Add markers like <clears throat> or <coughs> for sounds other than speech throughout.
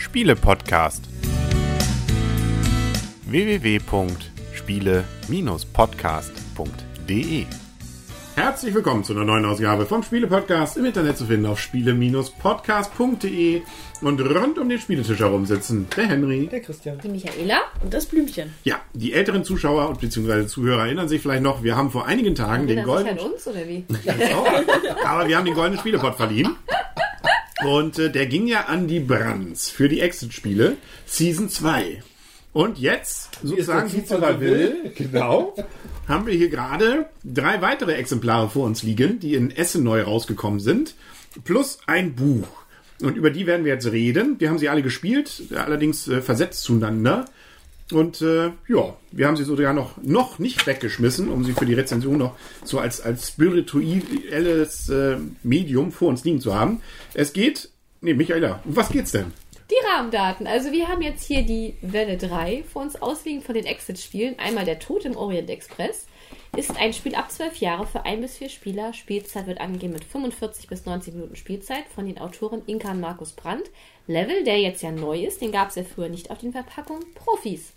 Spiele-Podcast. www.spiele-podcast.de Herzlich willkommen zu einer neuen Ausgabe vom Spiele-Podcast im Internet zu finden auf spiele-podcast.de und rund um den Spieletisch herum sitzen der Henry, Der Christian. Die Michaela. Und das Blümchen. Ja, die älteren Zuschauer und beziehungsweise Zuhörer erinnern sich vielleicht noch, wir haben vor einigen Tagen den Erinnert sich goldenen an uns oder wie? Aber wir haben den goldenen Spielepot verliehen. Und äh, der ging ja an die Brands für die Exit-Spiele Season 2. Und jetzt, sozusagen, wie Zufall Zufall will, genau, <laughs> haben wir hier gerade drei weitere Exemplare vor uns liegen, die in Essen neu rausgekommen sind, plus ein Buch. Und über die werden wir jetzt reden. Wir haben sie alle gespielt, allerdings äh, versetzt zueinander. Und äh, ja, wir haben sie sogar noch, noch nicht weggeschmissen, um sie für die Rezension noch so als, als spirituelles äh, Medium vor uns liegen zu haben. Es geht, nee, Michaela, um was geht's denn? Die Rahmendaten. Also wir haben jetzt hier die Welle 3 vor uns ausliegen von den Exit-Spielen. Einmal der Tod im Orient Express. Ist ein Spiel ab 12 Jahre für ein bis vier Spieler. Spielzeit wird angegeben mit 45 bis 90 Minuten Spielzeit von den Autoren Inka und Markus Brandt. Level, der jetzt ja neu ist, den gab es ja früher nicht auf den Verpackungen. Profis.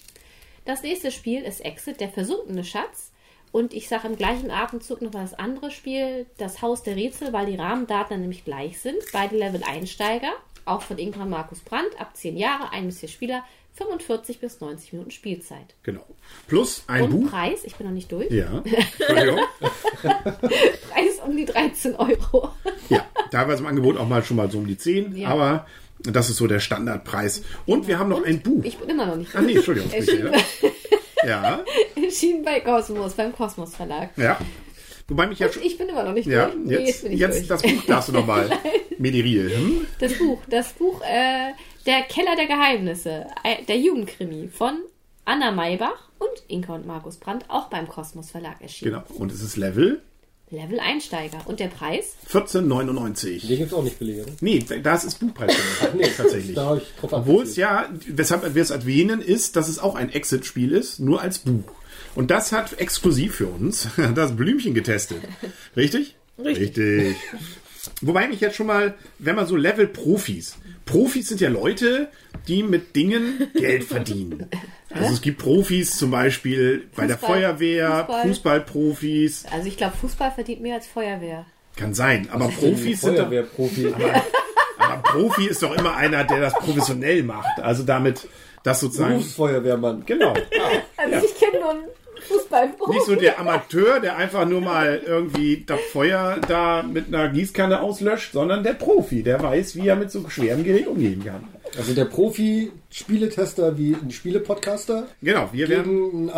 Das nächste Spiel ist Exit, der versunkene Schatz. Und ich sage im gleichen Atemzug noch mal das andere Spiel, das Haus der Rätsel, weil die Rahmendaten nämlich gleich sind. Beide Level Einsteiger, auch von Ingrid Markus Brandt, ab 10 Jahre, ein bis vier Spieler, 45 bis 90 Minuten Spielzeit. Genau. Plus ein Und Buch. Preis, ich bin noch nicht durch, Ja. Entschuldigung. <laughs> Preis um die 13 Euro. ja, teilweise im Angebot auch mal schon mal so um die 10, Ja. aber das ist so der Standardpreis. Und wir haben noch ein Buch. Ich bin immer noch nicht Ah, nee, Entschuldigung. <laughs> Erschienen, Michaela. Ja, <laughs> erschienen bei Kosmos, beim Kosmos Verlag. ja. Wobei mich ja Und schon. ich bin immer noch nicht Ja, durch. Nee, jetzt, bin ich jetzt durch. das Buch darfst du nochmal. <laughs> Mediriel. Hm? Das Buch, das Buch, äh, Der Keller der Geheimnisse, äh, der Jugendkrimi von Anna Maybach und Inka und Markus Brandt, auch beim Kosmos Verlag erschienen. Genau. Und es ist Level Level Einsteiger. Und der Preis? 14,99. Den gibt's auch nicht billiger. Ne? Nee, das ist Buchpreis nee, tatsächlich. Da ich drauf Obwohl es ja, weshalb wir es erwähnen, ist, dass es auch ein Exit-Spiel ist, nur als Buch. Und das hat exklusiv für uns <laughs> das Blümchen getestet. Richtig? Richtig. Wobei mich jetzt schon mal, wenn man so Level-Profis, Profis sind ja Leute, die mit Dingen Geld verdienen. <laughs> Also es gibt Profis zum Beispiel bei der Fußball. Feuerwehr, Fußball. Fußballprofis, Also ich glaube, Fußball verdient mehr als Feuerwehr. kann sein. Aber Profis sind doch, Feuerwehrprofi. <laughs> aber Profi ist doch immer einer, der das professionell macht. Also damit, das sozusagen. Berufsfeuerwehrmann. Genau. <laughs> Also ich kenne nur einen Fußballprofi. Nicht so der Amateur, der einfach nur mal irgendwie das Feuer da mit einer Gießkanne auslöscht, sondern der Profi, der weiß, wie er mit so schwerem Gerät umgehen kann. Also der Profi-Spieletester wie ein Spielepodcaster Genau, wir werden. gegen einen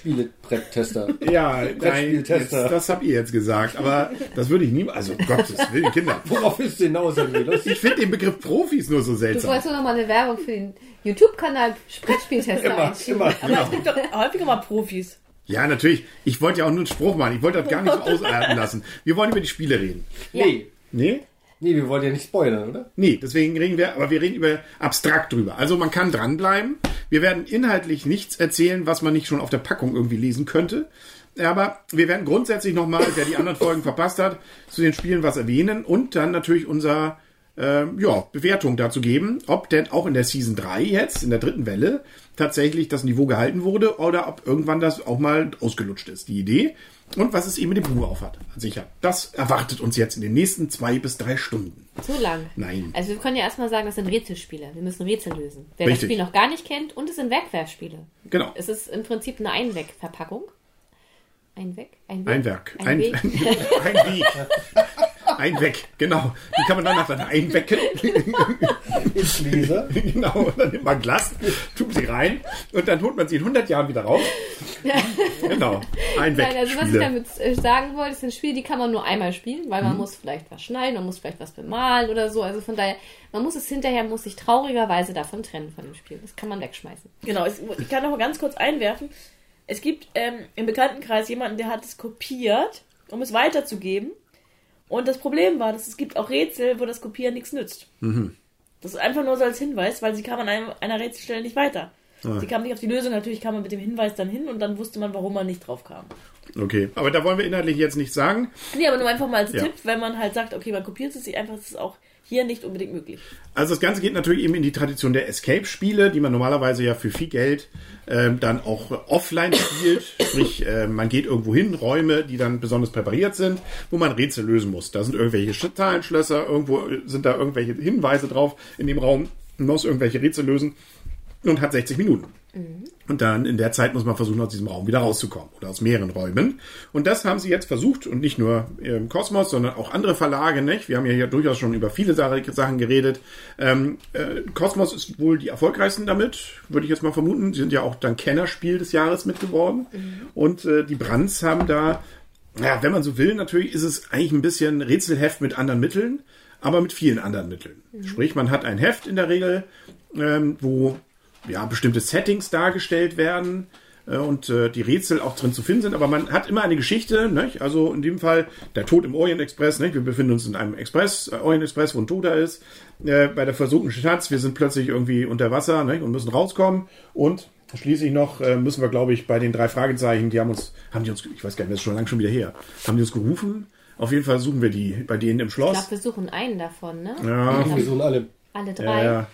Amateur-Spielebretttester. Ja, <laughs> nein, jetzt, das habt ihr jetzt gesagt, aber das würde ich nie. Also, Gottes Willen, Kinder. Worauf ist denn hinaus, Ich finde den Begriff Profis nur so Du seltsam. wolltest nur noch mal eine Werbung für den YouTube-Kanal Brettspieltester immer, immer. Aber es gibt doch häufiger mal Profis. Ja, natürlich. Ich wollte ja auch nur einen Spruch machen. Ich wollte das gar nicht so <laughs> ausarten lassen. Wir wollen über die Spiele reden. Nee. Nee? Nee, wir wollen ja nicht spoilern, oder? Nee, deswegen reden wir, aber wir reden über abstrakt drüber. Also man kann dranbleiben. Wir werden inhaltlich nichts erzählen, was man nicht schon auf der Packung irgendwie lesen könnte. Aber wir werden grundsätzlich nochmal, wer die anderen Folgen verpasst hat, zu den Spielen was erwähnen und dann natürlich unser ähm, ja, Bewertung dazu geben, ob denn auch in der Season 3 jetzt, in der dritten Welle, tatsächlich das Niveau gehalten wurde oder ob irgendwann das auch mal ausgelutscht ist, die Idee. Und was es eben mit dem Buch aufhat. Sicher. Das erwartet uns jetzt in den nächsten zwei bis drei Stunden. So lang. Nein. Also wir können ja erstmal sagen, das sind Rätselspiele. Wir müssen Rätsel lösen. Wer Richtig. das Spiel noch gar nicht kennt, und es sind Wegwerfspiele. Genau. Es ist im Prinzip eine Einwegverpackung. Ein Weg? Ein Weg? Ein Werk. Ein, Ein, Weg. <laughs> ein Weg. <laughs> Ein Weg, genau. Die kann man danach dann einwecken. Ins Gläser. genau. Und dann nimmt man Glas, tut sie rein und dann holt man sie in 100 Jahren wieder raus. <laughs> Genau. Ein Weg. Nein, also was ich damit äh, sagen wollte, es sind Spiele, die kann man nur einmal spielen, weil man Mhm. muss vielleicht was schneiden, man muss vielleicht was bemalen oder so. Also von daher, man muss es hinterher, muss sich traurigerweise davon trennen von dem Spiel. Das kann man wegschmeißen. Genau, ich kann noch mal ganz kurz einwerfen. Es gibt ähm, im Bekanntenkreis jemanden, der hat es kopiert, um es weiterzugeben. Und das Problem war, dass es gibt auch Rätsel, wo das Kopieren nichts nützt. Das ist einfach nur so als Hinweis, weil sie kam an einem, einer Rätselstelle nicht weiter. Sie kam nicht auf die Lösung, natürlich kam man mit dem Hinweis dann hin und dann wusste man, warum man nicht drauf kam. Okay, aber da wollen wir inhaltlich jetzt nicht sagen. Nee, aber nur einfach mal als Ja. Tipp, wenn man halt sagt, okay, man kopiert es sich einfach, dass es auch hier nicht unbedingt möglich. Also das Ganze geht natürlich eben in die Tradition der Escape-Spiele, die man normalerweise ja für viel Geld ähm, dann auch offline spielt. Sprich, äh, man geht irgendwo hin, Räume, die dann besonders präpariert sind, wo man Rätsel lösen muss. Da sind irgendwelche Sch- Zahlenschlösser, irgendwo sind da irgendwelche Hinweise drauf in dem Raum. Man muss irgendwelche Rätsel lösen und hat 60 Minuten. Und dann in der Zeit muss man versuchen, aus diesem Raum wieder rauszukommen oder aus mehreren Räumen. Und das haben sie jetzt versucht und nicht nur im Kosmos, sondern auch andere Verlage. Nicht? Wir haben ja hier durchaus schon über viele Sa- Sachen geredet. Ähm, äh, Kosmos ist wohl die erfolgreichsten damit, würde ich jetzt mal vermuten. Sie sind ja auch dann Kennerspiel des Jahres mit geworden. Und äh, die Brands haben da, ja, wenn man so will, natürlich ist es eigentlich ein bisschen Rätselheft mit anderen Mitteln, aber mit vielen anderen Mitteln. Sprich, man hat ein Heft in der Regel, ähm, wo ja, bestimmte Settings dargestellt werden äh, und äh, die Rätsel auch drin zu finden sind, aber man hat immer eine Geschichte, nicht? also in dem Fall der Tod im Orient Express, nicht? wir befinden uns in einem Express, äh, Orient Express, wo ein Toter ist, äh, bei der versunkenen Schatz, wir sind plötzlich irgendwie unter Wasser nicht? und müssen rauskommen und schließlich noch äh, müssen wir, glaube ich, bei den drei Fragezeichen, die haben uns, haben die uns, ich weiß gar nicht, das ist schon lange schon wieder her, haben die uns gerufen, auf jeden Fall suchen wir die bei denen im Ich Schloss. glaube, wir suchen einen davon, ne? Ja, Wir suchen alle. Alle ja, drei. ja. Die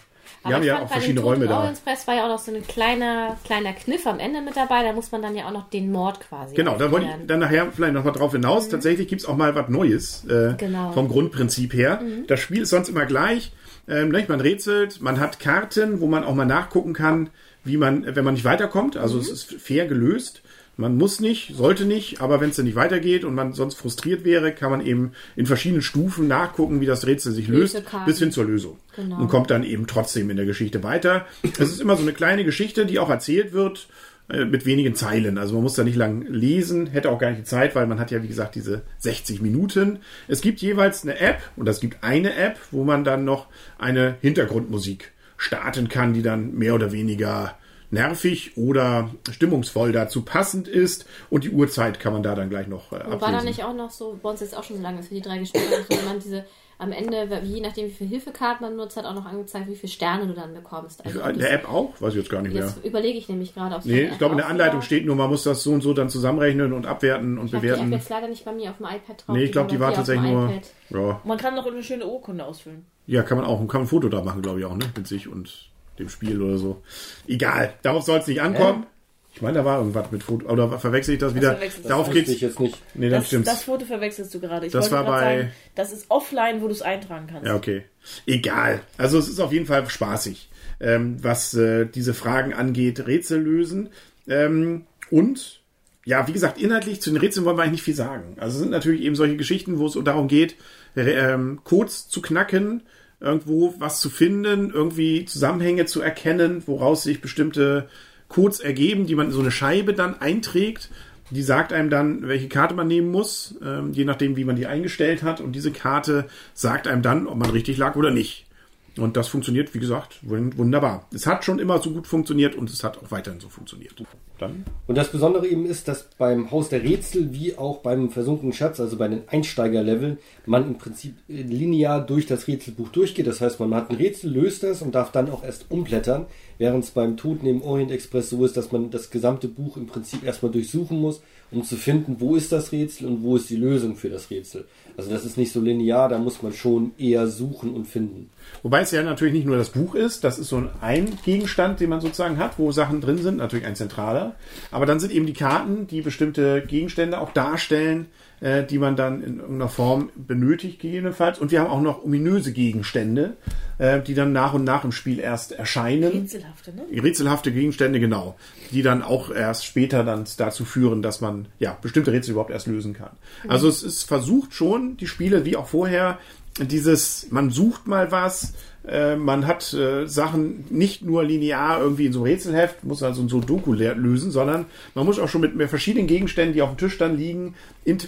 Aber haben ich ja fand, auch verschiedene Räume da. Orient Express war ja auch noch so ein kleiner, kleiner Kniff am Ende mit dabei. Da muss man dann ja auch noch den Mord quasi Genau, da wollte ich dann nachher vielleicht noch mal drauf hinaus. Tatsächlich gibt's auch mal was Neues äh, Genau. vom Grundprinzip her. Das Spiel ist sonst immer gleich. Ähm? Man rätselt, man hat Karten, wo man auch mal nachgucken kann, wie man, wenn man nicht weiterkommt. Also es ist fair gelöst. Man muss nicht, sollte nicht, aber wenn es dann nicht weitergeht und man sonst frustriert wäre, kann man eben in verschiedenen Stufen nachgucken, wie das Rätsel sich löst, bis hin zur Lösung. Genau. Und kommt dann eben trotzdem in der Geschichte weiter. Es ist immer so eine kleine Geschichte, die auch erzählt wird äh, mit wenigen Zeilen. Also man muss da nicht lang lesen, hätte auch gar nicht die Zeit, weil man hat ja, wie gesagt, diese 60 Minuten. Es gibt jeweils eine App und es gibt eine App, wo man dann noch eine Hintergrundmusik starten kann, die dann mehr oder weniger nervig oder stimmungsvoll dazu passend ist und die Uhrzeit kann man da dann gleich noch äh, Und war da ablesen. nicht auch noch so, bei uns jetzt auch schon so lange, dass wir die drei gespielt haben, so, wenn man diese am Ende, je nachdem wie viele Hilfekarten man nutzt, hat auch noch angezeigt, wie viele Sterne du dann bekommst. Also In der App auch? Weiß ich jetzt gar nicht mehr. Jetzt überlege ich nämlich gerade, ob es Nee, ich glaube, in der Anleitung steht nur, man muss das so und so dann zusammenrechnen und abwerten und Ich habe die App bewerten. jetzt leider nicht bei mir auf dem iPad drauf. Nee, ich glaube, die war tatsächlich dem nur. iPad. Ja, Man kann noch eine schöne Urkunde ausfüllen. ja, kann man auch. Kann man ein Foto da machen, glaube ich auch, ne? Mit sich und dem Spiel oder so. Egal, darauf soll es nicht ankommen. Ich meine, da war irgendwas mit Foto. Oder verwechsel ich das wieder? verwechselst du. Darauf geht's. ich jetzt nicht. Nee, Das, stimmt's. das Foto verwechselst du gerade. Ich Das wollte war gerade bei- sagen, das ist offline, wo du es eintragen kannst. Ja, okay. Egal. Also es ist auf jeden Fall spaßig, ähm, was äh, diese Fragen angeht, Rätsel lösen. Ähm, und ja, wie gesagt, inhaltlich zu den Rätseln wollen wir eigentlich nicht viel sagen. Also es sind natürlich eben solche Geschichten, wo es darum geht, ähm, Codes zu knacken, irgendwo was zu finden, irgendwie Zusammenhänge zu erkennen, woraus sich bestimmte Codes ergeben, die man in so eine Scheibe dann einträgt. Die sagt einem dann, welche Karte man nehmen muss, ähm, je nachdem, wie man die eingestellt hat. Und diese Karte sagt einem dann, ob man richtig lag oder nicht. Und das funktioniert, wie gesagt, wun- wunderbar. Es hat schon immer so gut funktioniert und es hat auch weiterhin so funktioniert. Dann Und das Besondere eben ist, dass beim Haus der Rätsel wie auch beim versunkenen Schatz, also bei den Einsteigerleveln, man im Prinzip linear durch das Rätselbuch durchgeht. Das heißt, man hat ein Rätsel, löst das und darf dann auch erst umblättern, während es beim Toten im Orient Express so ist, dass man das gesamte Buch im Prinzip erstmal durchsuchen muss, um zu finden, wo ist das Rätsel und wo ist die Lösung für das Rätsel. Also das ist nicht so linear, da muss man schon eher suchen und finden. Wobei es ja natürlich nicht nur das Buch ist, das ist so ein, ein Gegenstand, den man sozusagen hat, wo Sachen drin sind, natürlich ein zentraler. Aber dann sind eben die Karten, die bestimmte Gegenstände auch darstellen, äh, die man dann in irgendeiner Form benötigt, gegebenenfalls. Und wir haben auch noch ominöse Gegenstände, äh, die dann nach und nach im Spiel erst erscheinen. Rätselhafte, ne? Rätselhafte Gegenstände, genau, die dann auch erst später dann dazu führen, dass man ja bestimmte Rätsel überhaupt erst lösen kann. Also es ist versucht schon, die Spiele wie auch vorher, dieses, man sucht mal was, äh, man hat äh, Sachen nicht nur linear irgendwie in so einem Rätselheft, muss also in so Doku lösen, sondern man muss auch schon mit mehr verschiedenen Gegenständen, die auf dem Tisch dann liegen,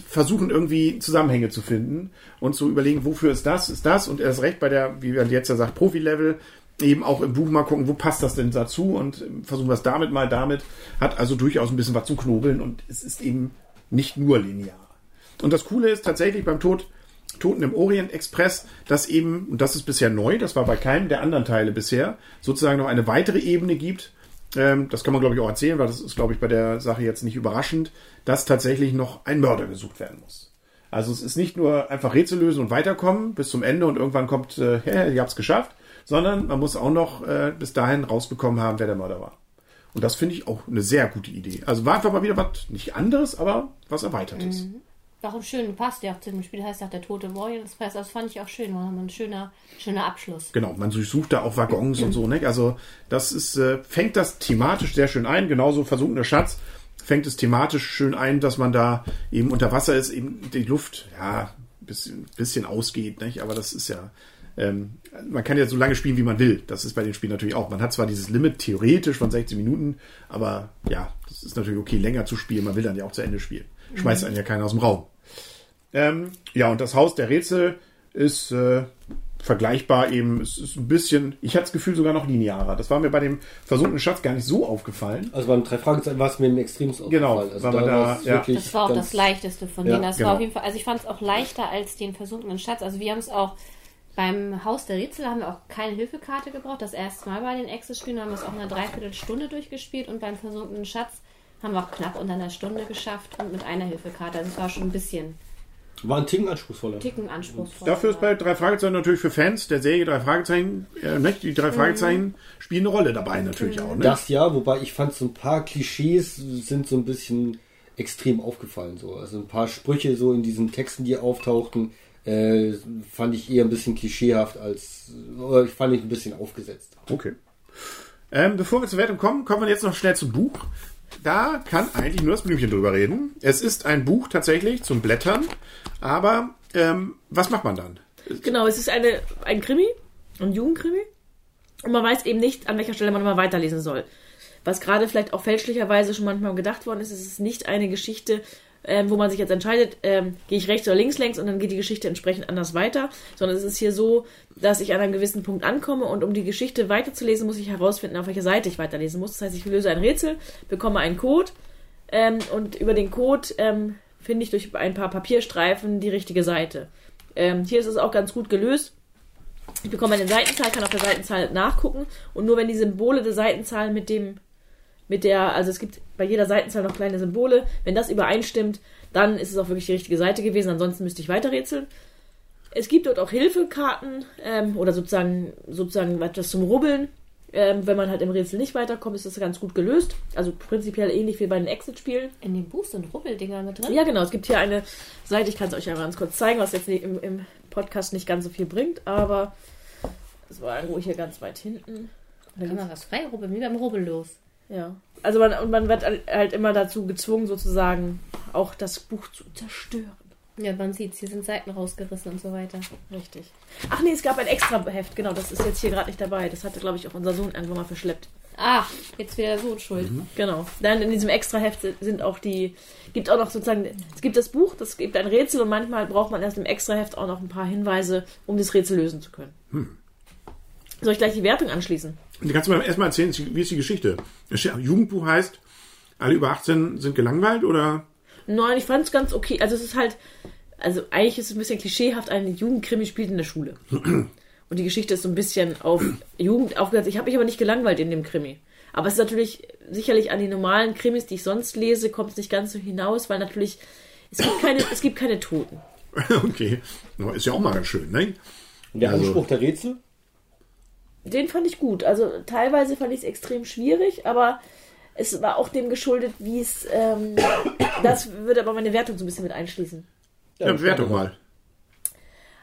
versuchen irgendwie Zusammenhänge zu finden und zu überlegen, wofür ist das, ist das und erst recht bei der, wie man jetzt ja sagt, Profi-Level, eben auch im Buch mal gucken, wo passt das denn dazu und versuchen wir es damit mal damit. Hat also durchaus ein bisschen was zum Knobeln und es ist eben nicht nur linear. Und das Coole ist tatsächlich beim Tod, Toten im Orient Express, dass eben, und das ist bisher neu, das war bei keinem der anderen Teile bisher, sozusagen noch eine weitere Ebene gibt. Ähm, das kann man, glaube ich, auch erzählen, weil das ist, glaube ich, bei der Sache jetzt nicht überraschend, dass tatsächlich noch ein Mörder gesucht werden muss. Also es ist nicht nur einfach Rätsel lösen und weiterkommen bis zum Ende und irgendwann kommt, äh, <laughs> hey, ihr habt's geschafft, sondern man muss auch noch äh, bis dahin rausbekommen haben, wer der Mörder war. Und das finde ich auch eine sehr gute Idee. Also war einfach mal wieder was nicht anderes, aber was erweitertes. Warum schön, passt ja auch zu dem Spiel, heißt auch der Tote Warrior. Das, heißt, das fand ich auch schön, war ein schöner, schöner Abschluss. Genau, man durchsucht da auch Waggons und so, ne? Also das ist, äh, fängt das thematisch sehr schön ein, genauso versunkener Schatz fängt es thematisch schön ein, dass man da eben unter Wasser ist, eben die Luft, ja, ein bisschen, bisschen ausgeht, nicht? Aber das ist ja, ähm, man kann ja so lange spielen, wie man will. Das ist bei den Spielen natürlich auch. Man hat zwar dieses Limit theoretisch von 16 Minuten, aber ja, das ist natürlich okay, länger zu spielen. Man will dann ja auch zu Ende spielen. Schmeißt einen ja keiner aus dem Raum. Ähm, ja, und das Haus der Rätsel ist äh, vergleichbar eben, es ist ein bisschen, ich hatte das Gefühl sogar noch linearer. Das war mir bei dem versunkenen Schatz gar nicht so aufgefallen. Also beim drei Fragezeichen war es mir im extremsten Genau, aufgefallen. Also da- war's ja. wirklich Das war auch das leichteste von Ja, denen. Das genau. war auf jeden Fall, also ich fand es auch leichter als den versunkenen Schatz. Also wir haben es auch beim Haus der Rätsel haben wir auch keine Hilfekarte gebraucht. Das erste Mal bei den Access-Spielen haben wir es auch in einer Dreiviertelstunde durchgespielt und beim versunkenen Schatz haben wir auch knapp unter einer Stunde geschafft und mit einer Hilfekarte. Also es war schon ein bisschen War ein Ticken anspruchsvoller. Ticken anspruchsvoll. Dafür ist bei drei Fragezeichen natürlich für Fans der Serie drei Fragezeichen, äh, nicht? Die drei Fragezeichen spielen eine Rolle dabei natürlich auch, ne? Das ja, wobei ich fand so ein paar Klischees sind so ein bisschen extrem aufgefallen. So. Also ein paar Sprüche so in diesen Texten, die auftauchten, äh, fand ich eher ein bisschen klischeehaft als, oder ich fand ich ein bisschen aufgesetzt. Okay. Ähm, bevor wir zur Wertung kommen, kommen wir jetzt noch schnell zum Buch. Da kann eigentlich nur das Blümchen drüber reden. Es ist ein Buch tatsächlich zum Blättern, aber ähm, was macht man dann? Genau, es ist eine, ein Krimi, ein Jugendkrimi. Und man weiß eben nicht, an welcher Stelle man immer weiterlesen soll. Was gerade vielleicht auch fälschlicherweise schon manchmal gedacht worden ist, es ist nicht eine Geschichte, ähm, wo man sich jetzt entscheidet, ähm, gehe ich rechts oder links längs und dann geht die Geschichte entsprechend anders weiter, sondern es ist hier so, dass ich an einem gewissen Punkt ankomme und um die Geschichte weiterzulesen, muss ich herausfinden, auf welcher Seite ich weiterlesen muss. Das heißt, ich löse ein Rätsel, bekomme einen Code ähm, und über den Code ähm, finde ich durch ein paar Papierstreifen die richtige Seite. Ähm, hier ist es auch ganz gut gelöst. Ich bekomme eine Seitenzahl, kann auf der Seitenzahl nachgucken und nur wenn die Symbole der Seitenzahl mit dem, mit der, also es gibt bei jeder Seitenzahl noch kleine Symbole, wenn das übereinstimmt, dann ist es auch wirklich die richtige Seite gewesen, ansonsten müsste ich weiterrätseln. Es gibt dort auch Hilfekarten ähm, oder sozusagen, sozusagen etwas zum Rubbeln. Ähm, wenn man halt im Rätsel nicht weiterkommt, ist das ganz gut gelöst. Also prinzipiell ähnlich wie bei den Exit-Spielen. In dem Buch sind Rubbeldinger mit drin. Ja, genau. Es gibt hier eine Seite, ich kann es euch einmal ganz kurz zeigen, was jetzt im, im Podcast nicht ganz so viel bringt, aber es war irgendwo hier ganz weit hinten. Da kann man was frei rubbeln, wie beim Rubbellos. Ja. Also man, und man wird halt immer dazu gezwungen, sozusagen auch das Buch zu zerstören. Ja, man sieht hier sind Seiten rausgerissen und so weiter. Richtig. Ach nee, es gab ein extra Heft, genau, das ist jetzt hier gerade nicht dabei. Das hatte, glaube ich, auch unser Sohn irgendwann mal verschleppt. Ach, jetzt wieder so schuld. Genau. Dann in diesem extra Heft sind auch die, gibt auch noch sozusagen, es gibt das Buch, das gibt ein Rätsel und manchmal braucht man erst im extra Heft auch noch ein paar Hinweise, um das Rätsel lösen zu können. Soll ich gleich die Wertung anschließen? Du kannst mir erstmal erzählen, wie ist die Geschichte? Das Jugendbuch heißt, alle über 18 sind gelangweilt oder? Nein, ich fand es ganz okay. Also es ist halt, also eigentlich ist es ein bisschen klischeehaft, ein Jugendkrimi spielt in der Schule. <clears throat> Und die Geschichte ist so ein bisschen auf Jugend aufgesetzt. Ich habe mich aber nicht gelangweilt in dem Krimi. Aber es ist natürlich sicherlich an die normalen Krimis, die ich sonst lese, kommt es nicht ganz so hinaus, weil natürlich es gibt keine, es gibt keine Toten. <laughs> okay. Ist ja auch mal ganz schön, ne? Und der Also- Anspruch der Rätsel? Den fand ich gut. Also teilweise fand ich es extrem schwierig, aber es war auch dem geschuldet, wie es. Ähm, <coughs> das würde aber meine Wertung so ein bisschen mit einschließen. Ja, Bewertung mal.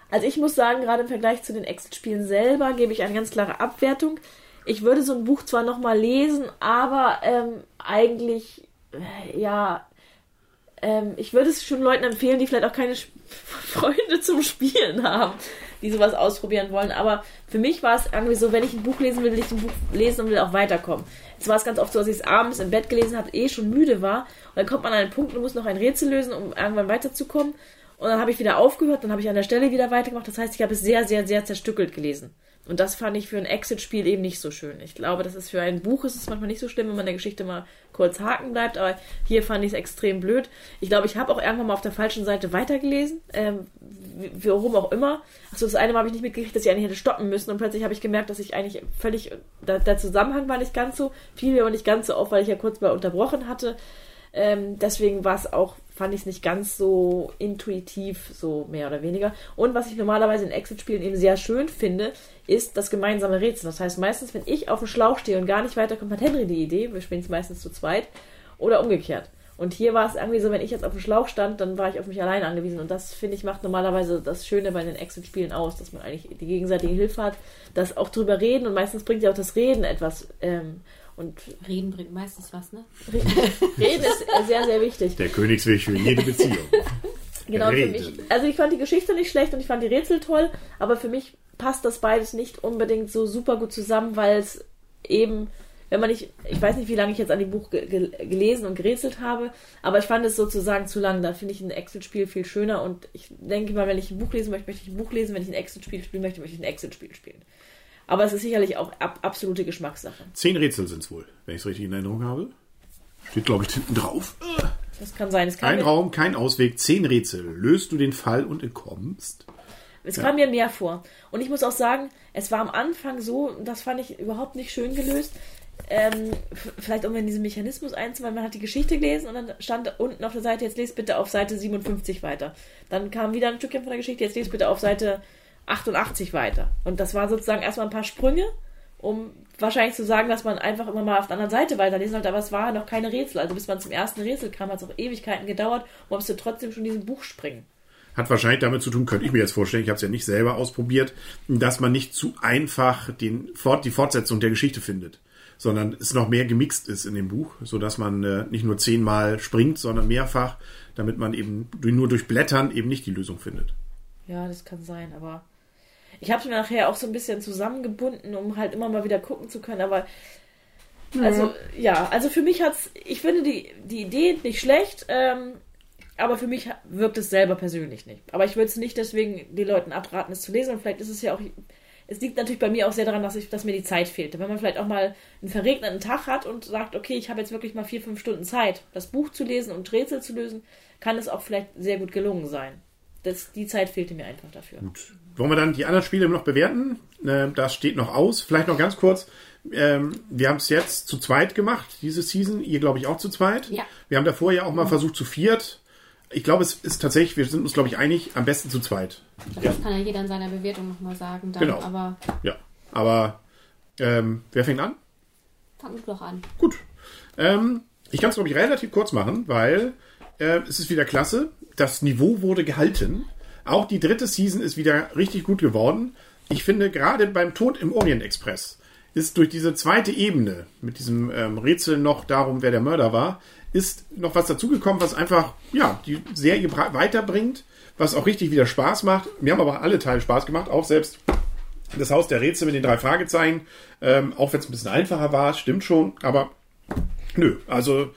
Also ich muss sagen, gerade im Vergleich zu den Exit-Spielen selber gebe ich eine ganz klare Abwertung. Ich würde so ein Buch zwar nochmal lesen, aber ähm, eigentlich, äh, ja, ähm, ich würde es schon Leuten empfehlen, die vielleicht auch keine Sch- <laughs> Freunde zum Spielen haben, die sowas ausprobieren wollen. Aber für mich war es irgendwie so, wenn ich ein Buch lesen will, will ich ein Buch lesen und will auch weiterkommen. Es war es ganz oft so, dass ich es abends im Bett gelesen habe, eh schon müde war. Und dann kommt man an einen Punkt und muss noch ein Rätsel lösen, um irgendwann weiterzukommen. Und dann habe ich wieder aufgehört, dann habe ich an der Stelle wieder weitergemacht. Das heißt, ich habe es sehr, sehr, sehr zerstückelt gelesen. Und das fand ich für ein Exit-Spiel eben nicht so schön. Ich glaube, das ist für ein Buch ist es manchmal nicht so schlimm, wenn man der Geschichte mal kurz haken bleibt, aber hier fand ich es extrem blöd. Ich glaube, ich habe auch irgendwann mal auf der falschen Seite weitergelesen, ähm, wie- warum auch immer. Achso, das eine Mal habe ich nicht mitgekriegt, dass ich eigentlich hätte stoppen müssen und plötzlich habe ich gemerkt, dass ich eigentlich völlig, der, der Zusammenhang war nicht ganz so, fiel mir aber nicht ganz so auf, weil ich ja kurz mal unterbrochen hatte. Ähm, deswegen war es auch fand ich es nicht ganz so intuitiv, so mehr oder weniger. Und was ich normalerweise in Exit-Spielen eben sehr schön finde, ist das gemeinsame Rätsel. Das heißt, meistens, wenn ich auf dem Schlauch stehe und gar nicht weiterkomme, hat Henry die Idee, wir spielen es meistens zu zweit, oder umgekehrt. Und hier war es irgendwie so, wenn ich jetzt auf dem Schlauch stand, dann war ich auf mich allein angewiesen. Und das, finde ich, macht normalerweise das Schöne bei den Exit-Spielen aus, dass man eigentlich die gegenseitige Hilfe hat, dass auch drüber reden und meistens bringt ja auch das Reden etwas. Ähm, und Reden bringt meistens was, ne? <laughs> Reden ist sehr, sehr wichtig. Der Königsweg für jede Beziehung. <laughs> Genau, für Reden. mich. Also ich fand die Geschichte nicht schlecht und ich fand die Rätsel toll, aber für mich passt das beides nicht unbedingt so super gut zusammen, weil es eben, wenn man nicht, ich weiß nicht, wie lange ich jetzt an dem Buch ge ge gelesen und gerätselt habe, aber ich fand es sozusagen zu lang. Da finde ich ein Exit-Spiel viel schöner und ich denke mal, wenn ich ein Buch lesen möchte, möchte ich ein Buch lesen, wenn ich ein Exit-Spiel spielen möchte, möchte ich ein Exit-Spiel spielen. Aber es ist sicherlich auch ab absolute Geschmackssache. Zehn Rätsel sind es wohl, wenn ich es richtig in Erinnerung habe. Steht, glaube ich, hinten drauf. Das kann sein. Es kam, Ein mir, Raum, kein Ausweg, zehn Rätsel. Löst du den Fall und entkommst? es kam mir mehr vor. Und ich muss auch sagen, es war am Anfang so, das fand ich überhaupt nicht schön gelöst. Ähm, vielleicht um in diesen Mechanismus einzubauen, man hat die Geschichte gelesen und dann stand unten auf der Seite, jetzt lest bitte auf Seite 57 weiter. Dann kam wieder ein Stückchen von der Geschichte, jetzt lest bitte auf Seite 88 weiter. Und das war sozusagen erstmal ein paar Sprünge, um wahrscheinlich zu sagen, dass man einfach immer mal auf der anderen Seite weiterlesen sollte, aber es war noch keine Rätsel. Also bis man zum ersten Rätsel kam, hat es auch Ewigkeiten gedauert und musste trotzdem schon diesem Buch springen. Hat wahrscheinlich damit zu tun, könnte ich mir jetzt vorstellen, ich habe es ja nicht selber ausprobiert, dass man nicht zu einfach den, Fort, die Fortsetzung der Geschichte findet, sondern es noch mehr gemixt ist in dem Buch, sodass man äh, nicht nur zehnmal springt, sondern mehrfach, damit man eben nur durch Blättern eben nicht die Lösung findet. Ja, das kann sein, aber ich habe es mir nachher auch so ein bisschen zusammengebunden, um halt immer mal wieder gucken zu können, aber also ja, also für mich hat's, ich finde die, die Idee nicht schlecht, ähm, aber für mich wirkt es selber persönlich nicht. Aber ich würde es nicht deswegen den Leuten abraten, es zu lesen und vielleicht ist es ja auch, es liegt natürlich bei mir auch sehr daran, dass, ich, dass mir die Zeit fehlte. Wenn man vielleicht auch mal einen verregneten Tag hat und sagt, okay, ich habe jetzt wirklich mal vier, fünf Stunden Zeit, das Buch zu lesen und Rätsel zu lösen, kann es auch vielleicht sehr gut gelungen sein. Das, die Zeit fehlte mir einfach dafür. Wollen wir dann die anderen Spiele noch bewerten? Äh, das steht noch aus. Vielleicht noch ganz kurz. Ähm, wir haben es jetzt zu zweit gemacht, diese Season. Ihr, glaube ich, auch zu zweit. Ja. Wir haben davor ja auch mal versucht zu viert. Ich glaube, es ist tatsächlich, wir sind uns, glaube ich, einig, am besten zu zweit. Das kann ja jeder in seiner Bewertung nochmal sagen. Dann, Genau. Aber Ja. Aber ähm, wer fängt an? fangen wir doch an. Gut. Ähm, ich kann es, glaube ich, relativ kurz machen, weil äh, es ist wieder klasse. Das Niveau wurde gehalten. Auch die dritte Season ist wieder richtig gut geworden. Ich finde, gerade beim Tod im Orient Express ist durch diese zweite Ebene mit diesem ähm, Rätsel noch darum, wer der Mörder war, ist noch was dazugekommen, was einfach ja die Serie weiterbringt, was auch richtig wieder Spaß macht. Mir haben aber alle Teile Spaß gemacht, auch selbst das Haus der Rätsel mit den drei Fragezeichen, ähm, auch wenn es ein bisschen einfacher war, stimmt schon, aber nö, also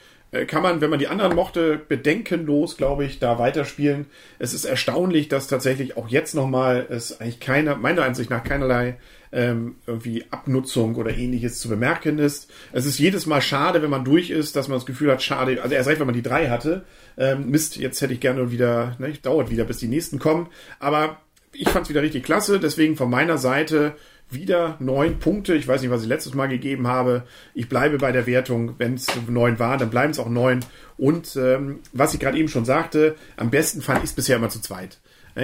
kann man, wenn man die anderen mochte, bedenkenlos, glaube ich, da weiterspielen. Es ist erstaunlich, dass tatsächlich auch jetzt nochmal es eigentlich keiner, meiner Ansicht nach keinerlei ähm, irgendwie Abnutzung oder ähnliches zu bemerken ist. Es ist jedes Mal schade, wenn man durch ist, dass man das Gefühl hat, schade, also erst recht, wenn man die drei hatte. Ähm, Mist, jetzt hätte ich gerne wieder, ne, dauert wieder, bis die nächsten kommen. Aber ich fand es wieder richtig klasse, deswegen von meiner Seite wieder neun Punkte. Ich weiß nicht, was ich letztes Mal gegeben habe. Ich bleibe bei der Wertung. Wenn es neun war, dann bleiben es auch neun. Und ähm, was ich gerade eben schon sagte, am besten fand ich es bisher immer zu zweit.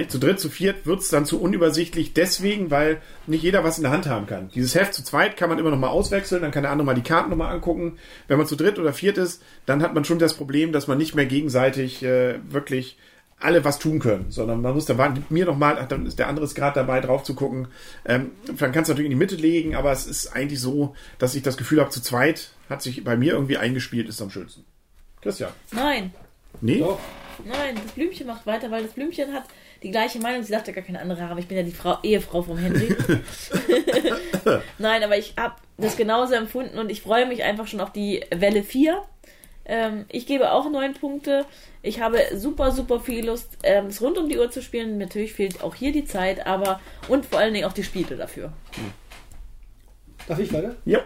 Zu dritt, zu viert wird es dann zu unübersichtlich, deswegen, weil nicht jeder was in der Hand haben kann. Dieses Heft zu zweit kann man immer noch mal auswechseln, dann kann der andere mal die Karten noch mal angucken. Wenn man zu dritt oder viert ist, dann hat man schon das Problem, dass man nicht mehr gegenseitig äh, wirklich alle was tun können, sondern man muss da warten, mir noch mal, dann ist der andere ist gerade dabei, drauf zu gucken. Ähm, dann kannst du natürlich in die Mitte legen, aber es ist eigentlich so, dass ich das Gefühl habe, zu zweit hat sich bei mir irgendwie eingespielt, ist am schönsten. Christian. Nein, Nee? Doch. nein, das Blümchen macht weiter, weil das Blümchen hat die gleiche Meinung. Sie sagt ja gar keine andere, aber ich bin ja die Frau, Ehefrau vom Henry. <laughs> <laughs> nein, aber ich habe das genauso empfunden und ich freue mich einfach schon auf die Welle 4. Ähm, ich gebe auch neun Punkte. Ich habe super, super viel Lust, ähm, es rund um die Uhr zu spielen. Natürlich fehlt auch hier die Zeit, aber und vor allen Dingen auch die Spiele dafür. Darf ich weiter? Ja.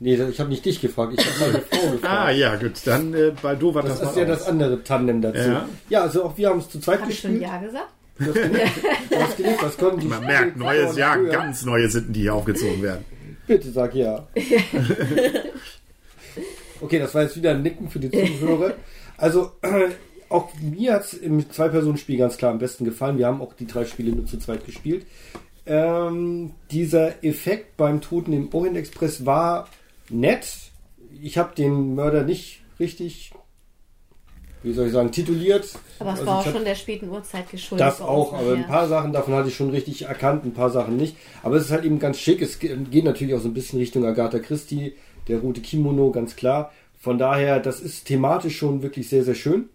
Nee, ich habe nicht dich gefragt, ich habe meine Frau <laughs> gefragt. Ah, ja, gut. Dann äh, bei du war das, Das ist ja das andere Tandem dazu. Ja. Ja, also auch wir haben es zu zweit Habe ich schon gespielt. Ja gesagt? Du. <laughs> Du hast genickt. Was konnten die Man merkt, neues Jahr, ganz neue Sitten, die hier aufgezogen werden. Bitte sag ja. <laughs> okay, das war jetzt wieder ein Nicken für die Zuhörer. <laughs> Also, äh, auch mir hat es im Zwei-Personen-Spiel ganz klar am besten gefallen. Wir haben auch die drei Spiele nur zu zweit gespielt. Ähm, dieser Effekt beim Toten im Orient Express war nett. Ich habe den Mörder nicht richtig, wie soll ich sagen, tituliert. Aber es Also war auch schon der späten Uhrzeit geschuldet. Das auch, aber ein paar Sachen davon hatte ich schon richtig erkannt, ein paar Sachen nicht. Aber es ist halt eben ganz schick. Es ge- geht natürlich auch so ein bisschen Richtung Agatha Christie, der rote Kimono, ganz klar. Von daher, das ist thematisch schon wirklich sehr, sehr schön.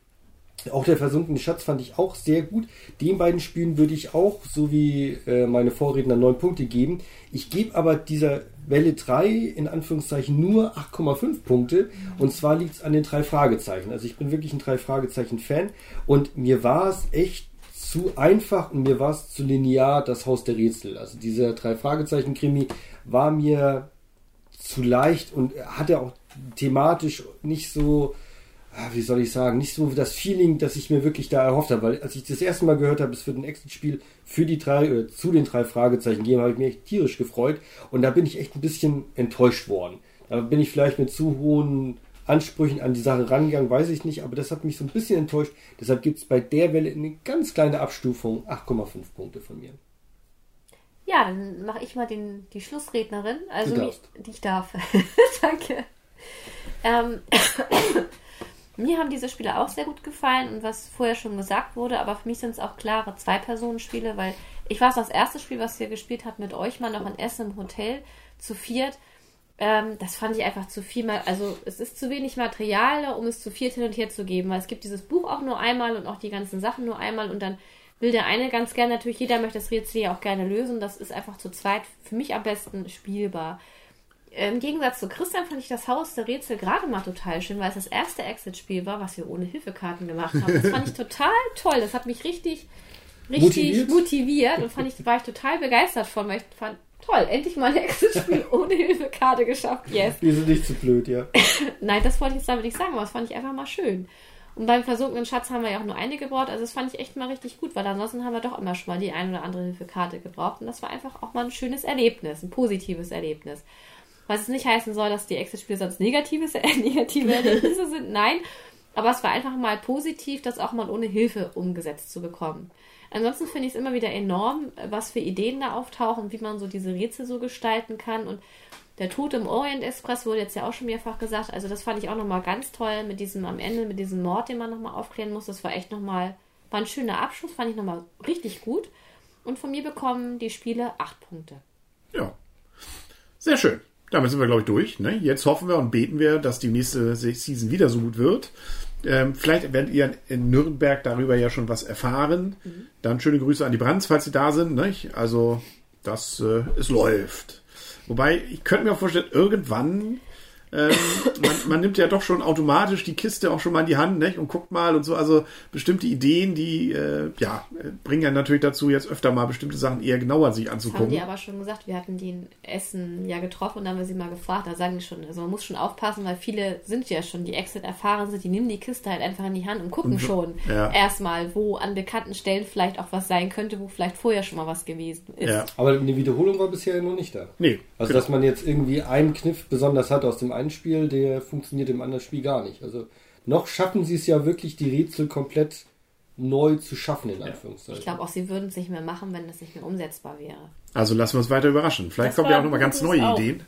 Auch der versunkene Schatz fand ich auch sehr gut. Den beiden Spielen würde ich auch, so wie äh, meine Vorredner, neun Punkte geben. Ich gebe aber dieser Welle 3 in Anführungszeichen nur 8,5 Punkte. Und zwar liegt es an den drei Fragezeichen. Also ich bin wirklich ein drei Fragezeichen-Fan. Und mir war es echt zu einfach und mir war es zu linear das Haus der Rätsel. Also dieser drei Fragezeichen-Krimi war mir zu leicht und hatte auch thematisch nicht so, wie soll ich sagen, nicht so das Feeling, das ich mir wirklich da erhofft habe. Weil als ich das erste Mal gehört habe, es wird ein Exit-Spiel für die drei, äh, zu den drei Fragezeichen geben, habe ich mich echt tierisch gefreut. Und da bin ich echt ein bisschen enttäuscht worden. Da bin ich vielleicht mit zu hohen Ansprüchen an die Sache rangegangen, weiß ich nicht, aber das hat mich so ein bisschen enttäuscht. Deshalb gibt es bei der Welle eine ganz kleine Abstufung, 8,5 Punkte von mir. Ja, dann mache ich mal den, die Schlussrednerin. Also die ich darf. <laughs> Danke. Ähm, <coughs> <coughs> mir haben diese Spiele auch sehr gut gefallen und was vorher schon gesagt wurde, aber für mich sind es auch klare Zwei-Personen-Spiele, weil ich es das erste Spiel, was ihr gespielt habt mit euch mal noch in Essen im Hotel zu viert. Ähm, das fand ich einfach zu viel. Mal, also es ist zu wenig Material, um es zu viert hin und her zu geben, weil es gibt dieses Buch auch nur einmal und auch die ganzen Sachen nur einmal und dann will der eine ganz gerne, natürlich jeder möchte das Rätsel ja auch gerne lösen. Das ist einfach zu zweit für mich am besten spielbar. Im Gegensatz zu Christian fand ich das Haus der Rätsel gerade mal total schön, weil es das erste Exit-Spiel war, was wir ohne Hilfekarten gemacht haben. Das fand ich <laughs> total toll. Das hat mich richtig, richtig Motiviert? motiviert, und fand ich, war ich total begeistert von, weil ich fand, toll, endlich mal ein Exit-Spiel <laughs> ohne Hilfekarte geschafft. Yes. Die sind nicht zu blöd, ja. <laughs> Nein, das wollte ich jetzt damit nicht sagen, aber das fand ich einfach mal schön. Und beim versunkenen Schatz haben wir ja auch nur eine gebraucht, also das fand ich echt mal richtig gut, weil ansonsten haben wir doch immer schon mal die ein oder andere Hilfekarte gebraucht und das war einfach auch mal ein schönes Erlebnis, ein positives Erlebnis. Was es nicht heißen soll, dass die Exit-Spiele sonst negatives, <laughs> äh, negative Erlebnisse sind, nein, aber es war einfach mal positiv, das auch mal ohne Hilfe umgesetzt zu bekommen. Ansonsten finde ich es immer wieder enorm, was für Ideen da auftauchen, wie man so diese Rätsel so gestalten kann und der Tod im Orient Express wurde jetzt ja auch schon mehrfach gesagt. Also das fand ich auch nochmal ganz toll mit diesem am Ende, mit diesem Mord, den man nochmal aufklären muss. Das war echt nochmal, war ein schöner Abschluss, fand ich nochmal richtig gut. Und von mir bekommen die Spiele acht Punkte. Ja. Sehr schön. Damit sind wir, glaube ich, durch. Ne? Jetzt hoffen wir und beten wir, dass die nächste Season wieder so gut wird. Ähm, vielleicht werdet ihr in Nürnberg darüber ja schon was erfahren. Dann schöne Grüße an die Brands, falls sie da sind. Nicht? Also, das, äh, es läuft. Wobei, ich könnte mir auch vorstellen, irgendwann, ähm, man, man nimmt ja doch schon automatisch die Kiste auch schon mal in die Hand nicht? und guckt mal und so. Also bestimmte Ideen, die äh, ja, bringen ja natürlich dazu, jetzt öfter mal bestimmte Sachen eher genauer sich Das haben anzugucken. die aber schon gesagt. Wir hatten die in Essen ja getroffen und dann haben wir sie mal gefragt. Da sagen die schon, also man muss schon aufpassen, weil viele sind ja schon, die Exit erfahren sind, die nehmen die Kiste halt einfach in die Hand und gucken schon ja. erstmal, wo an bekannten Stellen vielleicht auch was sein könnte, wo vielleicht vorher schon mal was gewesen ist. Ja. Aber eine Wiederholung war bisher noch nicht da. Nee. Also, dass man jetzt irgendwie einen Kniff besonders hat aus dem einen Spiel, der funktioniert im anderen Spiel gar nicht. Also, noch schaffen sie es ja wirklich, die Rätsel komplett neu zu schaffen, in Anführungszeichen. Ich glaube auch, sie würden es nicht mehr machen, wenn das nicht mehr umsetzbar wäre. Also lassen wir uns weiter überraschen. Vielleicht Das kommen ja auch nochmal ein ganz neue auch. Ideen.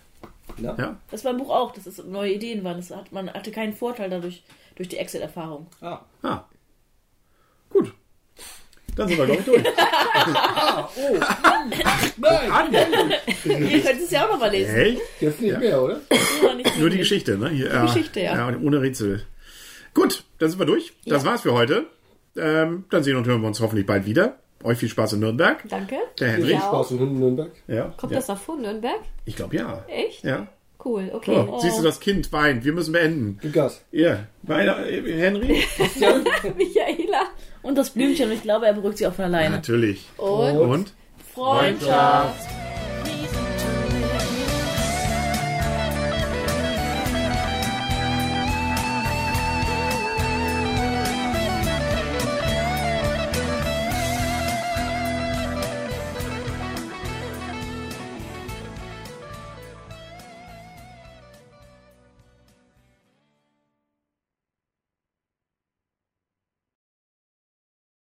Ja? Ja. Das war im Buch auch, dass es neue Ideen waren. Das hat, man hatte keinen Vorteil dadurch, durch die Exit-Erfahrung. Ah. Ah. Gut. Dann sind wir, glaube ich, durch. <laughs> Nein, Ihr könnt es ja auch noch mal lesen. Hey, jetzt nicht Ja. mehr, oder? Nur, nicht nur die Geschichte, ne? Hier, ja. Geschichte, ja. ja. Ohne Rätsel. Gut, dann sind wir durch. Das war's für heute. Ähm, dann sehen und hören wir uns hoffentlich bald wieder. Euch viel Spaß in Nürnberg. Danke. Der Viel Henry. Ja. Spaß in Nürnberg. Ja. Kommt ja. das noch vor Nürnberg? Ich glaube ja. Echt? Ja. Cool, okay. Oh, Siehst du, das Kind weint. Wir müssen beenden. Gib Gas. Ja. Äh, Henry? <laughs> <laughs> Michaela. Und das Blümchen, und ich glaube, er beruhigt sich auch von alleine. Natürlich. Und Und? Freundschaft.